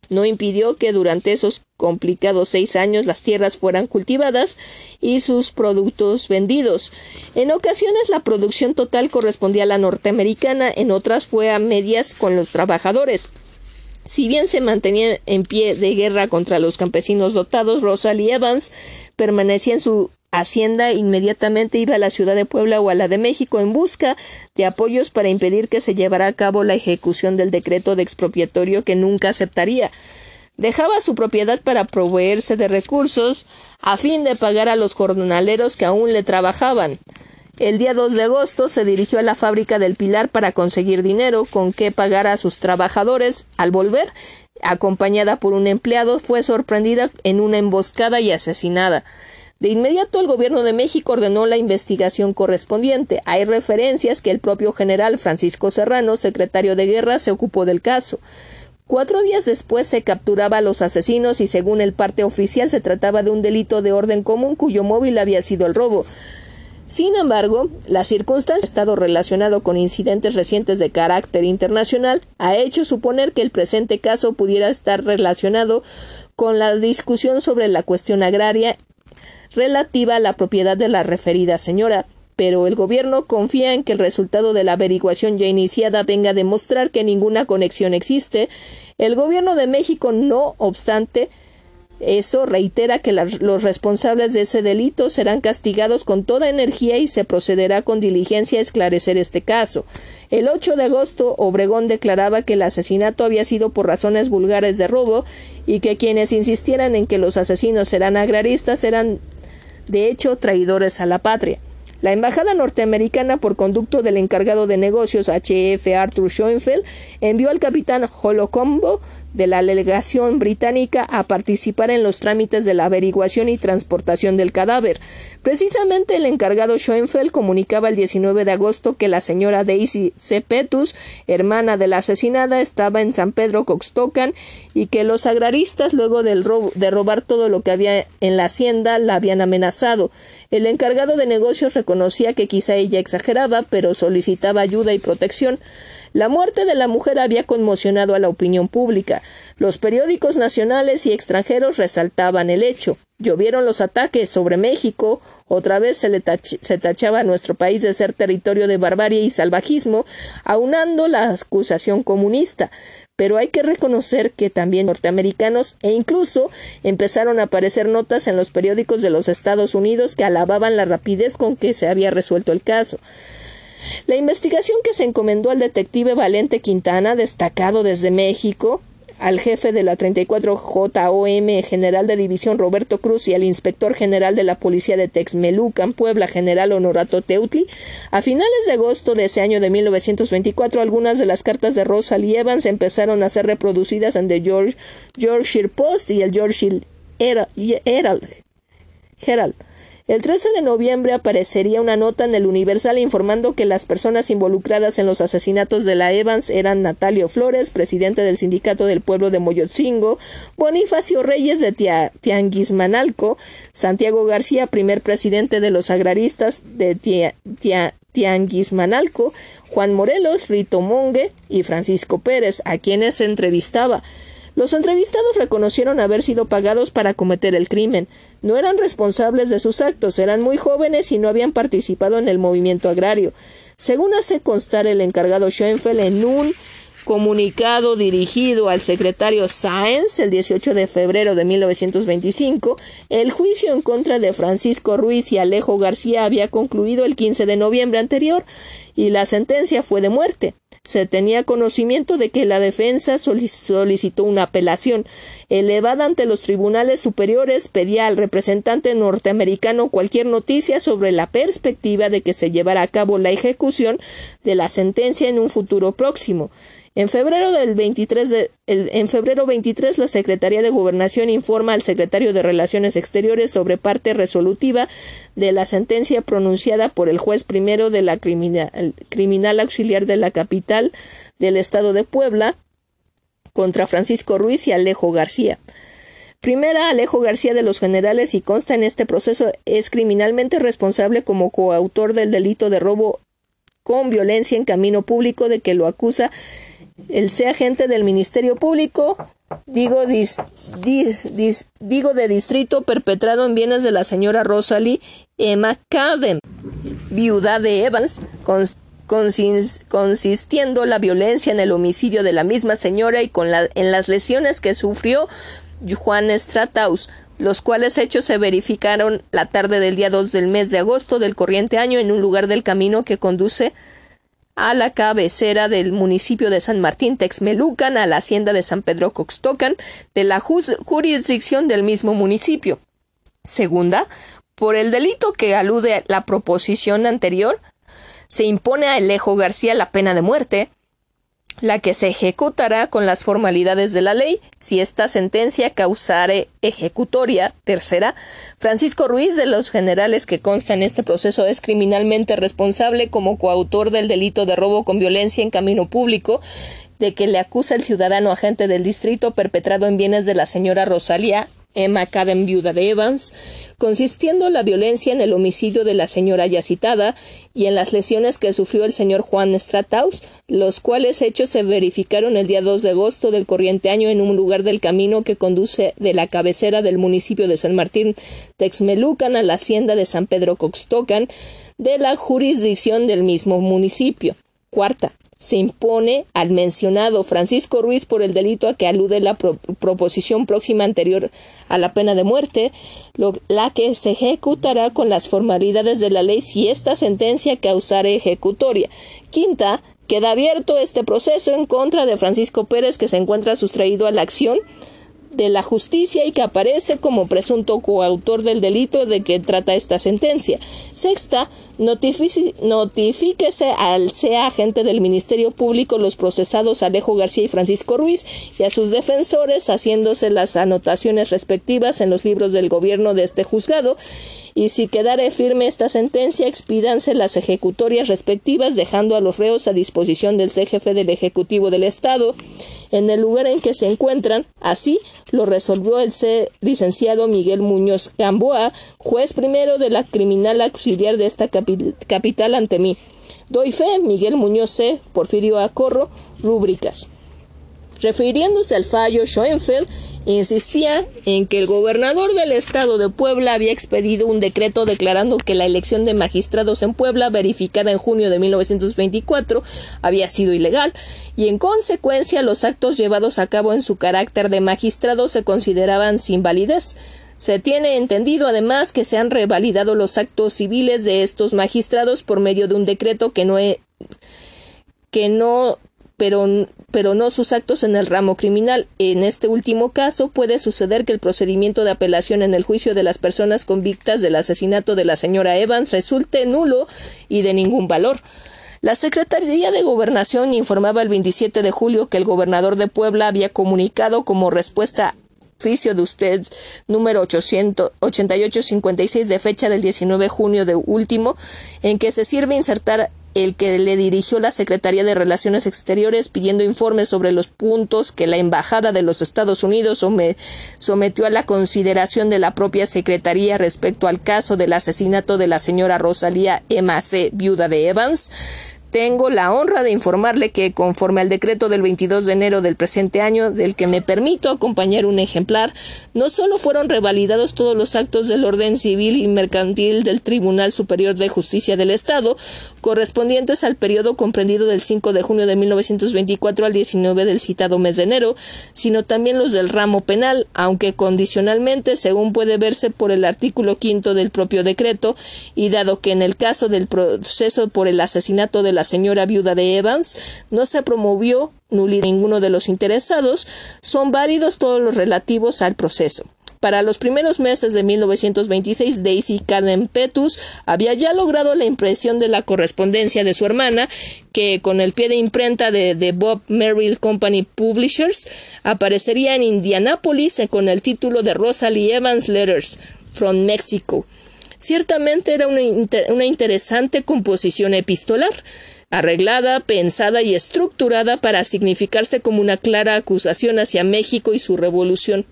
no impidió que durante esos complicados seis años las tierras fueran cultivadas y sus productos vendidos. En ocasiones la producción total correspondía a la norteamericana, en otras fue a medias con los trabajadores. Si bien se mantenía en pie de guerra contra los campesinos dotados, Rosalie Evans permanecía en su Hacienda inmediatamente iba a la ciudad de Puebla o a la de México en busca de apoyos para impedir que se llevara a cabo la ejecución del decreto de expropiatorio que nunca aceptaría. Dejaba su propiedad para proveerse de recursos a fin de pagar a los jornaleros que aún le trabajaban. El día 2 de agosto se dirigió a la fábrica del Pilar para conseguir dinero con que pagar a sus trabajadores. Al volver, acompañada por un empleado, fue sorprendida en una emboscada y asesinada. De inmediato el gobierno de México ordenó la investigación correspondiente. Hay referencias que el propio general Francisco Serrano, secretario de guerra, se ocupó del caso. Cuatro días después se capturaba a los asesinos y según el parte oficial se trataba de un delito de orden común cuyo móvil había sido el robo. Sin embargo, la circunstancia, estado relacionado con incidentes recientes de carácter internacional, ha hecho suponer que el presente caso pudiera estar relacionado con la discusión sobre la cuestión agraria relativa a la propiedad de la referida señora, pero el gobierno confía en que el resultado de la averiguación ya iniciada venga a demostrar que ninguna conexión existe. El gobierno de México, no obstante, eso reitera que los responsables de ese delito serán castigados con toda energía y se procederá con diligencia a esclarecer este caso. El 8 de agosto, Obregón declaraba que el asesinato había sido por razones vulgares de robo y que quienes insistieran en que los asesinos eran agraristas eran de hecho traidores a la patria. La embajada norteamericana, por conducto del encargado de negocios H.F. Arthur Schoenfeld, envió al capitán Holocombo de la delegación británica a participar en los trámites de la averiguación y transportación del cadáver. Precisamente el encargado Schoenfeld comunicaba el 19 de agosto que la señora Daisy Cepetus, hermana de la asesinada, estaba en San Pedro Coxtocan y que los agraristas, luego del de robar todo lo que había en la hacienda, la habían amenazado. El encargado de negocios reconocía que quizá ella exageraba, pero solicitaba ayuda y protección. La muerte de la mujer había conmocionado a la opinión pública. Los periódicos nacionales y extranjeros resaltaban el hecho. Llovieron los ataques sobre México, otra vez se, le se tachaba a nuestro país de ser territorio de barbarie y salvajismo, aunando la acusación comunista. Pero hay que reconocer que también norteamericanos e incluso empezaron a aparecer notas en los periódicos de los Estados Unidos que alababan la rapidez con que se había resuelto el caso. La investigación que se encomendó al detective Valente Quintana, destacado desde México, al jefe de la 34 JOM general de división Roberto Cruz y al inspector general de la policía de Texmelucan, Puebla, general Honorato Teutli, a finales de agosto de ese año de 1924 algunas de las cartas de Rosalie Evans empezaron a ser reproducidas en The George, Yorkshire Post y el Yorkshire Herald. Herald. El 13 de noviembre aparecería una nota en el Universal informando que las personas involucradas en los asesinatos de la Evans eran Natalio Flores, presidente del Sindicato del Pueblo de Moyotzingo, Bonifacio Reyes de Tianguismanalco, Santiago García, primer presidente de los agraristas de Tianguismanalco, Juan Morelos, Rito Monge y Francisco Pérez, a quienes se entrevistaba. Los entrevistados reconocieron haber sido pagados para cometer el crimen. No eran responsables de sus actos, eran muy jóvenes y no habían participado en el movimiento agrario. Según hace constar el encargado Schoenfeld en un comunicado dirigido al secretario Sáenz el 18 de febrero de 1925, el juicio en contra de Francisco Ruiz y Alejo García había concluido el 15 de noviembre anterior y la sentencia fue de muerte. Se tenía conocimiento de que la defensa solicitó una apelación elevada ante los tribunales superiores, pedía al representante norteamericano cualquier noticia sobre la perspectiva de que se llevara a cabo la ejecución de la sentencia en un futuro próximo. En febrero del 23 en febrero 23 la Secretaría de Gobernación informa al secretario de Relaciones Exteriores sobre parte resolutiva de la sentencia pronunciada por el juez primero de la criminal, criminal auxiliar de la capital del estado de Puebla contra Francisco Ruiz y Alejo García. Primera, Alejo García de los Generales y consta en este proceso es criminalmente responsable como coautor del delito de robo con violencia en camino público de que lo acusa el sea agente del Ministerio Público, digo, de distrito perpetrado en bienes de la señora Rosalie Emma Cadem, viuda de Evans, consistiendo la violencia en el homicidio de la misma señora y con en las lesiones que sufrió Juan Strataus, los cuales hechos se verificaron la tarde del día 2 del mes de agosto del corriente año en un lugar del camino que conduce a la cabecera del municipio de San Martín Texmelucan, a la hacienda de San Pedro Coxtocan, de la jurisdicción del mismo municipio. Segunda, por el delito que alude la proposición anterior, se impone a Alejo García la pena de muerte, la que se ejecutará con las formalidades de la ley si esta sentencia causare ejecutoria. Tercera, Francisco Ruiz de los generales que consta en este proceso es criminalmente responsable como coautor del delito de robo con violencia en camino público de que le acusa el ciudadano agente del distrito perpetrado en bienes de la señora Rosalía Emma Cadden, viuda de Evans, consistiendo la violencia en el homicidio de la señora ya citada y en las lesiones que sufrió el señor Juan Strataus, los cuales hechos se verificaron el día 2 de agosto del corriente año en un lugar del camino que conduce de la cabecera del municipio de San Martín Texmelucan a la hacienda de San Pedro Coxtocan de la jurisdicción del mismo municipio. Cuarta, se impone al mencionado Francisco Ruiz por el delito a que alude la proposición próxima anterior a la pena de muerte, la que se ejecutará con las formalidades de la ley si esta sentencia causare ejecutoria. Quinta, queda abierto este proceso en contra de Francisco Pérez que se encuentra sustraído a la acción de la justicia y que aparece como presunto coautor del delito de que trata esta sentencia. Sexta, notifíquese al sea agente del Ministerio Público los procesados Alejo García y Francisco Ruiz y a sus defensores haciéndose las anotaciones respectivas en los libros del gobierno de este juzgado y si quedare firme esta sentencia, expídanse las ejecutorias respectivas, dejando a los reos a disposición del jefe del Ejecutivo del Estado en el lugar en que se encuentran. Así lo resolvió el licenciado Miguel Muñoz Gamboa, juez primero de la criminal auxiliar de esta capital ante mí. Doy fe, Miguel Muñoz C., Porfirio Acorro, rúbricas. Refiriéndose al fallo, Schoenfeld insistía en que el gobernador del estado de Puebla había expedido un decreto declarando que la elección de magistrados en Puebla, verificada en junio de 1924, había sido ilegal y en consecuencia los actos llevados a cabo en su carácter de magistrado se consideraban sin validez. Se tiene entendido además que se han revalidado los actos civiles de estos magistrados por medio de un decreto que no, que no pero, pero no sus actos en el ramo criminal. En este último caso puede suceder que el procedimiento de apelación en el juicio de las personas convictas del asesinato de la señora Evans resulte nulo y de ningún valor. La Secretaría de Gobernación informaba el 27 de julio que el gobernador de Puebla había comunicado como respuesta oficio de usted número 8856 de fecha del 19 de junio de último, en que se sirve insertar el que le dirigió la Secretaría de Relaciones Exteriores pidiendo informes sobre los puntos que la Embajada de los Estados Unidos sometió a la consideración de la propia Secretaría respecto al caso del asesinato de la señora Rosalía M.C., viuda de Evans, tengo la honra de informarle que, conforme al decreto del 22 de enero del presente año, del que me permito acompañar un ejemplar, no solo fueron revalidados todos los actos del orden civil y mercantil del Tribunal Superior de Justicia del Estado, correspondientes al periodo comprendido del 5 de junio de 1924 al 19 del citado mes de enero, sino también los del ramo penal, aunque condicionalmente, según puede verse por el artículo quinto del propio decreto, y dado que en el caso del proceso por el asesinato de la señora viuda de Evans no se promovió nulidad ninguno de los interesados, son válidos todos los relativos al proceso. Para los primeros meses de 1926, Daisy Caden Petus había ya logrado la impresión de la correspondencia de su hermana, que con el pie de imprenta de, The Bob Merrill Company Publishers aparecería en Indianápolis con el título de Rosalie Evans Letters from Mexico. Ciertamente era una, interesante composición epistolar arreglada, pensada y estructurada para significarse como una clara acusación hacia México y su revolución.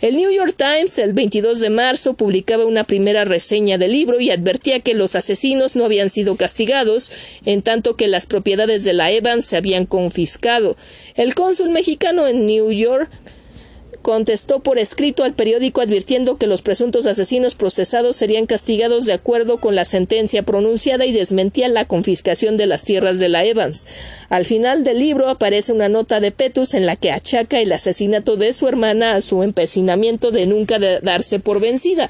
El New York Times el 22 de marzo publicaba una primera reseña del libro y advertía que los asesinos no habían sido castigados, en tanto que las propiedades de la Evans se habían confiscado. El cónsul mexicano en New York contestó por escrito al periódico advirtiendo que los presuntos asesinos procesados serían castigados de acuerdo con la sentencia pronunciada y desmentía la confiscación de las tierras de la Evans. Al final del libro aparece una nota de Petus en la que achaca el asesinato de su hermana a su empecinamiento de nunca darse por vencida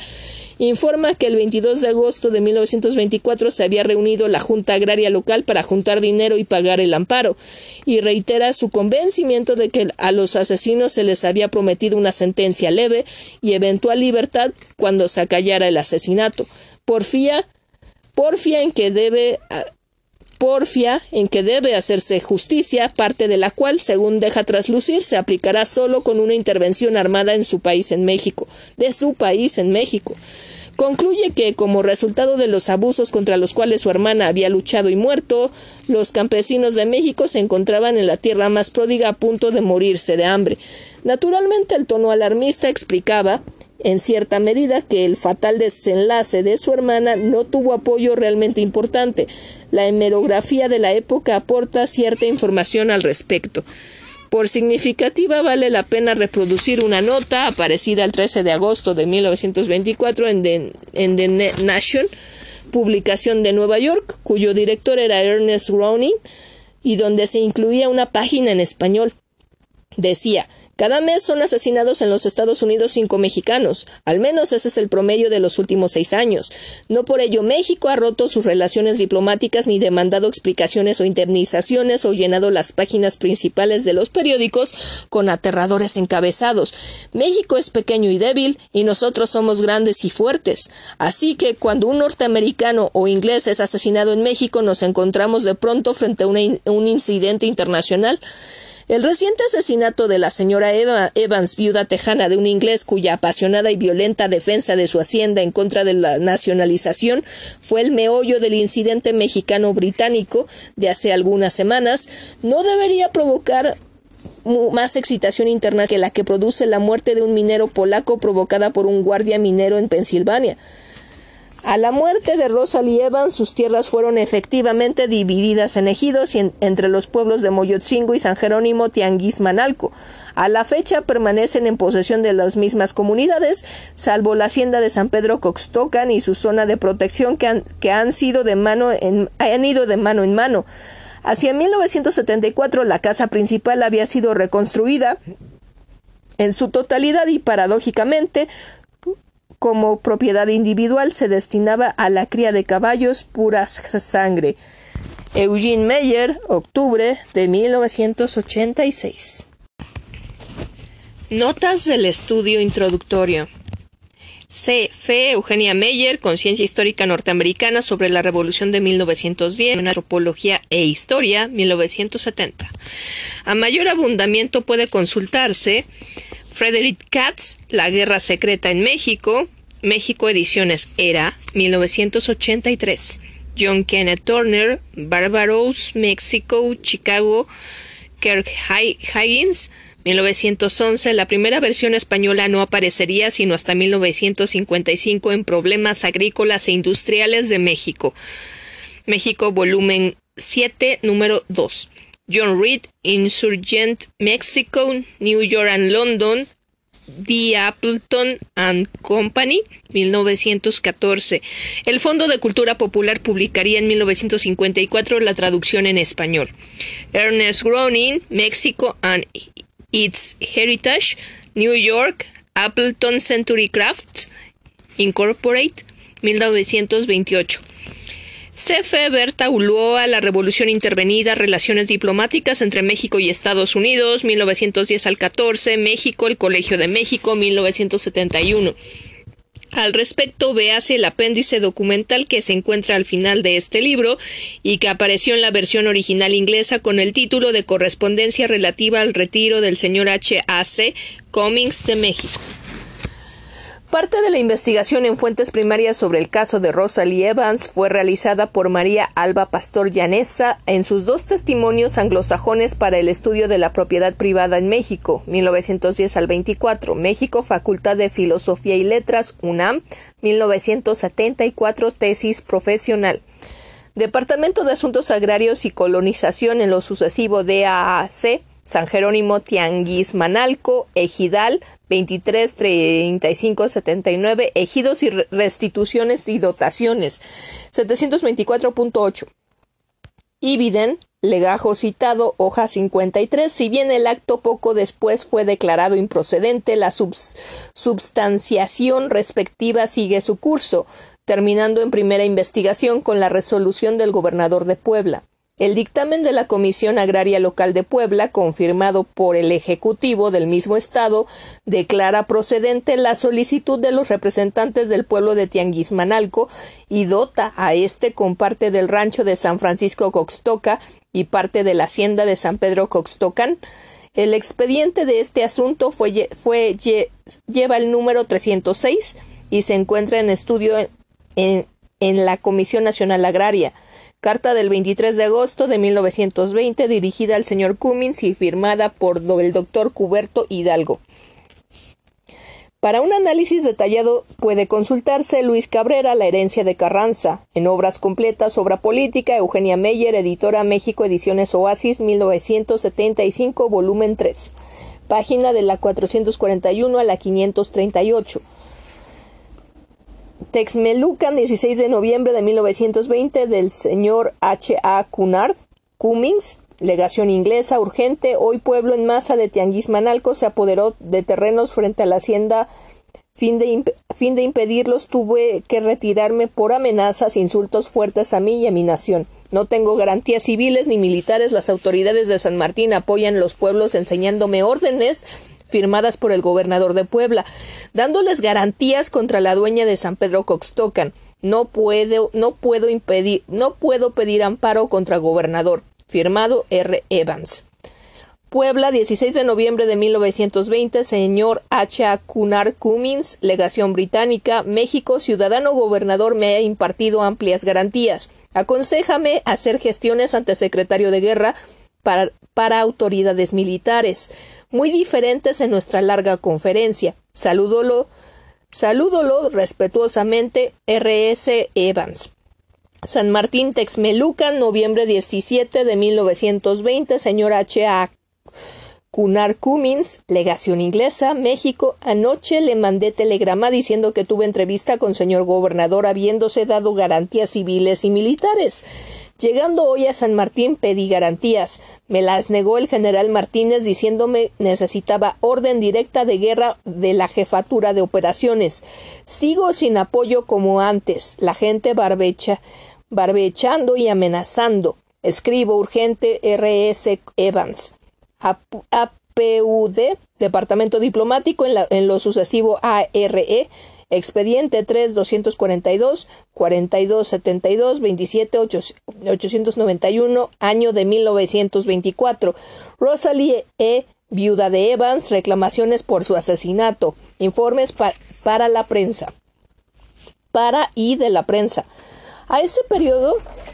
informa que el 22 de agosto de 1924 se había reunido la Junta Agraria Local para juntar dinero y pagar el amparo, y reitera su convencimiento de que a los asesinos se les había prometido una sentencia leve y eventual libertad cuando se acallara el asesinato. Porfía, porfía en que debe porfia en que debe hacerse justicia, parte de la cual, según deja traslucir, se aplicará solo con una intervención armada en su país en México, de su país en México. Concluye que, como resultado de los abusos contra los cuales su hermana había luchado y muerto, los campesinos de México se encontraban en la tierra más pródiga a punto de morirse de hambre. Naturalmente, el tono alarmista explicaba en cierta medida que el fatal desenlace de su hermana no tuvo apoyo realmente importante. La hemerografía de la época aporta cierta información al respecto. Por significativa vale la pena reproducir una nota aparecida el 13 de agosto de 1924 en The, en The Nation, publicación de Nueva York, cuyo director era Ernest Browning, y donde se incluía una página en español. Decía cada mes son asesinados en los Estados Unidos cinco mexicanos. Al menos ese es el promedio de los últimos seis años. No por ello México ha roto sus relaciones diplomáticas ni demandado explicaciones o indemnizaciones o llenado las páginas principales de los periódicos con aterradores encabezados. México es pequeño y débil y nosotros somos grandes y fuertes. Así que cuando un norteamericano o inglés es asesinado en México nos encontramos de pronto frente a un incidente internacional. El reciente asesinato de la señora Eva Evans, viuda tejana de un inglés cuya apasionada y violenta defensa de su hacienda en contra de la nacionalización fue el meollo del incidente mexicano-británico de hace algunas semanas, no debería provocar más excitación internacional que la que produce la muerte de un minero polaco provocada por un guardia minero en Pensilvania. A la muerte de Rosalie Evans, sus tierras fueron efectivamente divididas en ejidos entre los pueblos de Moyotzingo y San Jerónimo Tianguismanalco. A la fecha permanecen en posesión de las mismas comunidades, salvo la hacienda de San Pedro Coxtocan y su zona de protección que han, que han sido de mano en, han ido de mano en mano. Hacia 1974 la casa principal había sido reconstruida en su totalidad y paradójicamente como propiedad individual se destinaba a la cría de caballos pura sangre. Eugene Meyer, octubre de 1986. Notas del estudio introductorio. C. Fe Eugenia Meyer, Conciencia Histórica Norteamericana sobre la Revolución de 1910, Antropología e Historia, 1970. A mayor abundamiento puede consultarse Frederick Katz, La Guerra Secreta en México, México Ediciones Era, 1983. John Kenneth Turner, Barbaros, México, Chicago, Kirk Higgins, 1911, la primera versión española no aparecería sino hasta 1955 en Problemas Agrícolas e Industriales de México. México, volumen 7, número 2. John Reed, Insurgent Mexico, New York and London, The Appleton and Company, 1914. El Fondo de Cultura Popular publicaría en 1954 la traducción en español. Ernest Groening, Mexico and Its Heritage, New York, Appleton Century Crafts, Incorporate, 1928. C.F. Berta Ulloa, La Revolución Intervenida, Relaciones Diplomáticas entre México y Estados Unidos, 1910 al 14, México, el Colegio de México, 1971. Al respecto, véase el apéndice documental que se encuentra al final de este libro y que apareció en la versión original inglesa con el título de Correspondencia relativa al retiro del señor H. A. C. Cummings de México. Parte de la investigación en fuentes primarias sobre el caso de Rosalie Evans fue realizada por María Alba Pastor Llanesa en sus dos testimonios anglosajones para el estudio de la propiedad privada en México, 1910 al 24, México, Facultad de Filosofía y Letras, UNAM, 1974, tesis profesional. Departamento de Asuntos Agrarios y Colonización en lo sucesivo de AAC, San Jerónimo Tianguis Manalco, Ejidal, 23 35 79 ejidos y restituciones y dotaciones 724.8 Ibiden legajo citado hoja 53 si bien el acto poco después fue declarado improcedente la substanciación respectiva sigue su curso terminando en primera investigación con la resolución del gobernador de Puebla el dictamen de la Comisión Agraria Local de Puebla, confirmado por el Ejecutivo del mismo Estado, declara procedente la solicitud de los representantes del pueblo de Tianguismanalco y dota a este con parte del rancho de San Francisco Coxtoca y parte de la hacienda de San Pedro Coxtocan. El expediente de este asunto fue, fue lleva el número 306 y se encuentra en estudio en, en la Comisión Nacional Agraria. Carta del 23 de agosto de 1920 dirigida al señor Cummins y firmada por el doctor Cuberto Hidalgo. Para un análisis detallado puede consultarse Luis Cabrera, La herencia de Carranza, en obras completas, obra política, Eugenia Meyer, editora México, ediciones Oasis, 1975, volumen 3, página de la 441 a la 538. Texmelucan, 16 de noviembre de 1920, del señor H. A. Cunard, Cummings, legación inglesa urgente. Hoy pueblo en masa de Tianguismanalco se apoderó de terrenos frente a la hacienda. Fin de, fin de impedirlos, tuve que retirarme por amenazas, insultos fuertes a mí y a mi nación. No tengo garantías civiles ni militares. Las autoridades de San Martín apoyan los pueblos enseñándome órdenes firmadas por el gobernador de Puebla, dándoles garantías contra la dueña de San Pedro Coxtocan. No puedo, no puedo impedir, no puedo pedir amparo contra gobernador. Firmado R. Evans. Puebla, 16 de noviembre de 1920, señor H. A. Cunard Cummins, legación británica, México, ciudadano gobernador, me ha impartido amplias garantías. Aconsejame hacer gestiones ante secretario de guerra para, autoridades militares muy diferentes en nuestra larga conferencia. Salúdolo, salúdolo respetuosamente R.S. Evans. San Martín Texmelucan, noviembre 17 de 1920, señor H. A. Cunard Cummins, legación inglesa, México. Anoche le mandé telegrama diciendo que tuve entrevista con señor gobernador habiéndose dado garantías civiles y militares. Llegando hoy a San Martín pedí garantías. Me las negó el general Martínez diciéndome necesitaba orden directa de guerra de la jefatura de operaciones. Sigo sin apoyo como antes. La gente barbecha, barbechando y amenazando. Escribo urgente R.S. Evans. APUD, Departamento Diplomático, en, en lo sucesivo ARE, Expediente 3 242 42 72 27 891 año de 1924. Rosalie E. Viuda de Evans, reclamaciones por su asesinato. Informes para la prensa. Para y de la prensa. A ese periodo